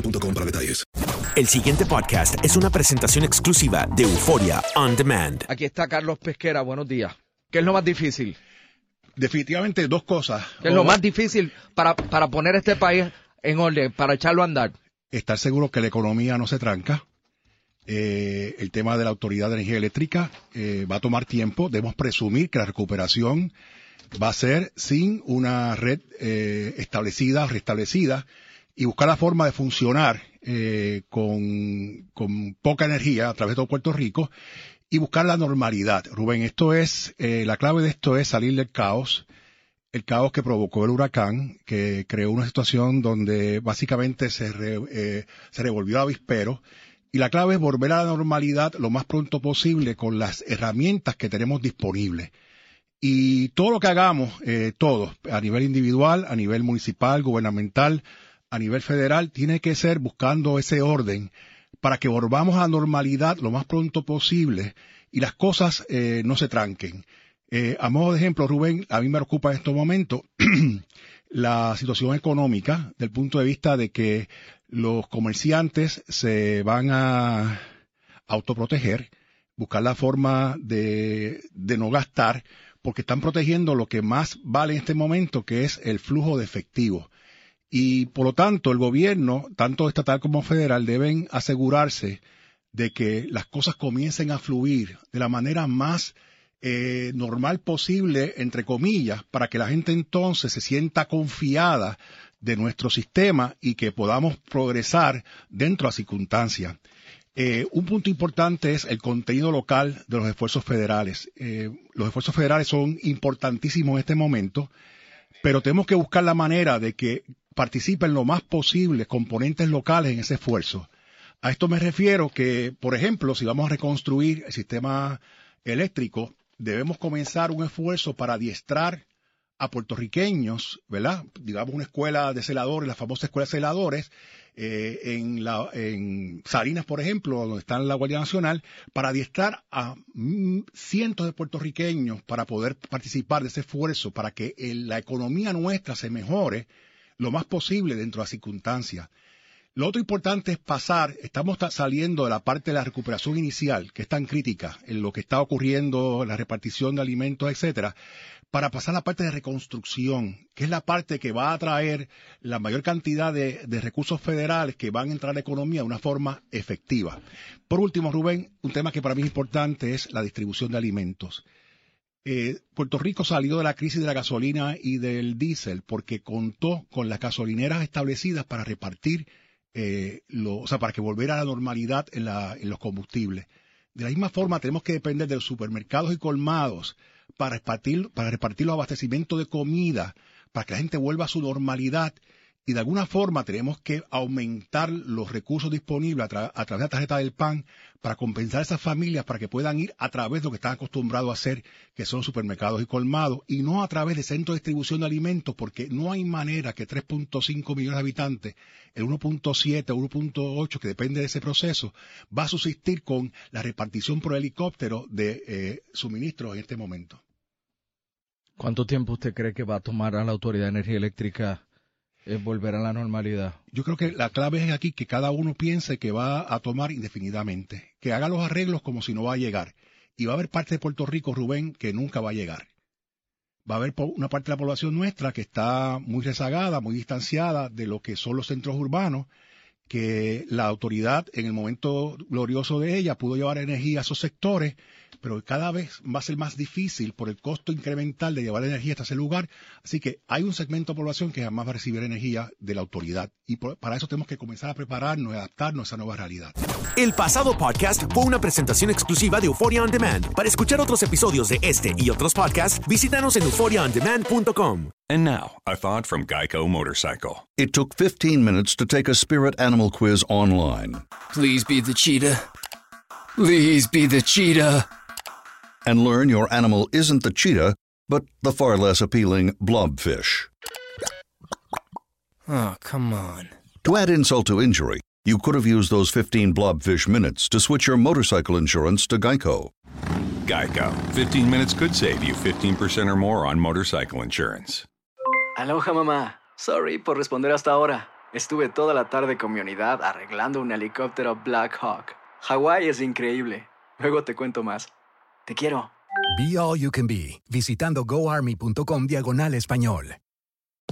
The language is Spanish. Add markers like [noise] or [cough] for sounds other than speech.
boostmobile.com para detalles. El siguiente podcast es una presentación exclusiva de Euforia On Demand. Aquí está Carlos Pesquera, buenos días. ¿Qué es lo más difícil? Definitivamente dos cosas. ¿Qué es lo más difícil para, para poner este país en orden, para echarlo a andar? Estar seguro que la economía no se tranca. Eh, el tema de la Autoridad de Energía Eléctrica eh, va a tomar tiempo. Debemos presumir que la recuperación va a ser sin una red eh, establecida o restablecida y buscar la forma de funcionar eh, con, con, poca energía a través de todo Puerto Rico y buscar la normalidad. Rubén, esto es, eh, la clave de esto es salir del caos, el caos que provocó el huracán, que creó una situación donde básicamente se, re, eh, se revolvió avispero. Y la clave es volver a la normalidad lo más pronto posible con las herramientas que tenemos disponibles. Y todo lo que hagamos, eh, todos, a nivel individual, a nivel municipal, gubernamental, a nivel federal tiene que ser buscando ese orden para que volvamos a normalidad lo más pronto posible y las cosas eh, no se tranquen. Eh, a modo de ejemplo, Rubén, a mí me preocupa en estos momentos [clears throat] la situación económica del punto de vista de que los comerciantes se van a autoproteger, buscar la forma de, de no gastar, porque están protegiendo lo que más vale en este momento, que es el flujo de efectivo. Y por lo tanto, el gobierno, tanto estatal como federal, deben asegurarse de que las cosas comiencen a fluir de la manera más eh, normal posible, entre comillas, para que la gente entonces se sienta confiada de nuestro sistema y que podamos progresar dentro de circunstancias. Eh, un punto importante es el contenido local de los esfuerzos federales. Eh, los esfuerzos federales son importantísimos en este momento, pero tenemos que buscar la manera de que participen lo más posible componentes locales en ese esfuerzo. A esto me refiero que, por ejemplo, si vamos a reconstruir el sistema eléctrico, debemos comenzar un esfuerzo para adiestrar a puertorriqueños, ¿verdad? Digamos una escuela de celadores, la famosa escuela de celadores, eh, en, la, en Salinas, por ejemplo, donde está la Guardia Nacional, para adiestrar a mm, cientos de puertorriqueños para poder participar de ese esfuerzo, para que la economía nuestra se mejore lo más posible dentro de las circunstancias. Lo otro importante es pasar, estamos saliendo de la parte de la recuperación inicial, que es tan crítica en lo que está ocurriendo, la repartición de alimentos, etcétera, para pasar a la parte de reconstrucción, que es la parte que va a traer la mayor cantidad de, de, recursos federales que van a entrar a la economía de una forma efectiva. Por último, Rubén, un tema que para mí es importante es la distribución de alimentos. Eh, Puerto Rico salió de la crisis de la gasolina y del diésel porque contó con las gasolineras establecidas para repartir, eh, lo, o sea, para que volviera a la normalidad en, la, en los combustibles. De la misma forma, tenemos que depender de los supermercados y colmados para repartir, para repartir los abastecimientos de comida, para que la gente vuelva a su normalidad y de alguna forma tenemos que aumentar los recursos disponibles a, tra- a través de la tarjeta del PAN para compensar a esas familias para que puedan ir a través de lo que están acostumbrados a hacer, que son supermercados y colmados, y no a través de centros de distribución de alimentos, porque no hay manera que 3.5 millones de habitantes, el 1.7 o 1.8, que depende de ese proceso, va a subsistir con la repartición por helicóptero de eh, suministros en este momento. ¿Cuánto tiempo usted cree que va a tomar a la Autoridad de Energía Eléctrica eh, volver a la normalidad? Yo creo que la clave es aquí que cada uno piense que va a tomar indefinidamente, que haga los arreglos como si no va a llegar. Y va a haber parte de Puerto Rico, Rubén, que nunca va a llegar. Va a haber una parte de la población nuestra que está muy rezagada, muy distanciada de lo que son los centros urbanos, que la autoridad en el momento glorioso de ella pudo llevar energía a esos sectores, pero cada vez va a ser más difícil por el costo incremental de llevar energía hasta ese lugar. Así que hay un segmento de población que jamás va a recibir energía de la autoridad. Y por- para eso tenemos que comenzar a prepararnos, a adaptarnos a esa nueva realidad. El pasado podcast fue una presentación exclusiva de Euphoria On Demand. Para escuchar otros episodios de este y otros podcasts, visítanos en euphoriaondemand.com. And now, a thought from Geico Motorcycle. It took 15 minutes to take a spirit animal quiz online Please be the cheetah. Please be the cheetah. And learn your animal isn't the cheetah, but the far less appealing blobfish. Oh, come on. To add insult to injury, you could have used those 15 blobfish minutes to switch your motorcycle insurance to Geico. Geico. 15 minutes could save you 15% or more on motorcycle insurance. Aloha mamá. Sorry por responder hasta ahora. Estuve toda la tarde con mi unidad arreglando un helicóptero Black Hawk. Hawái es increíble. Luego te cuento más. Te quiero. Be All You Can Be, visitando goarmy.com diagonal español.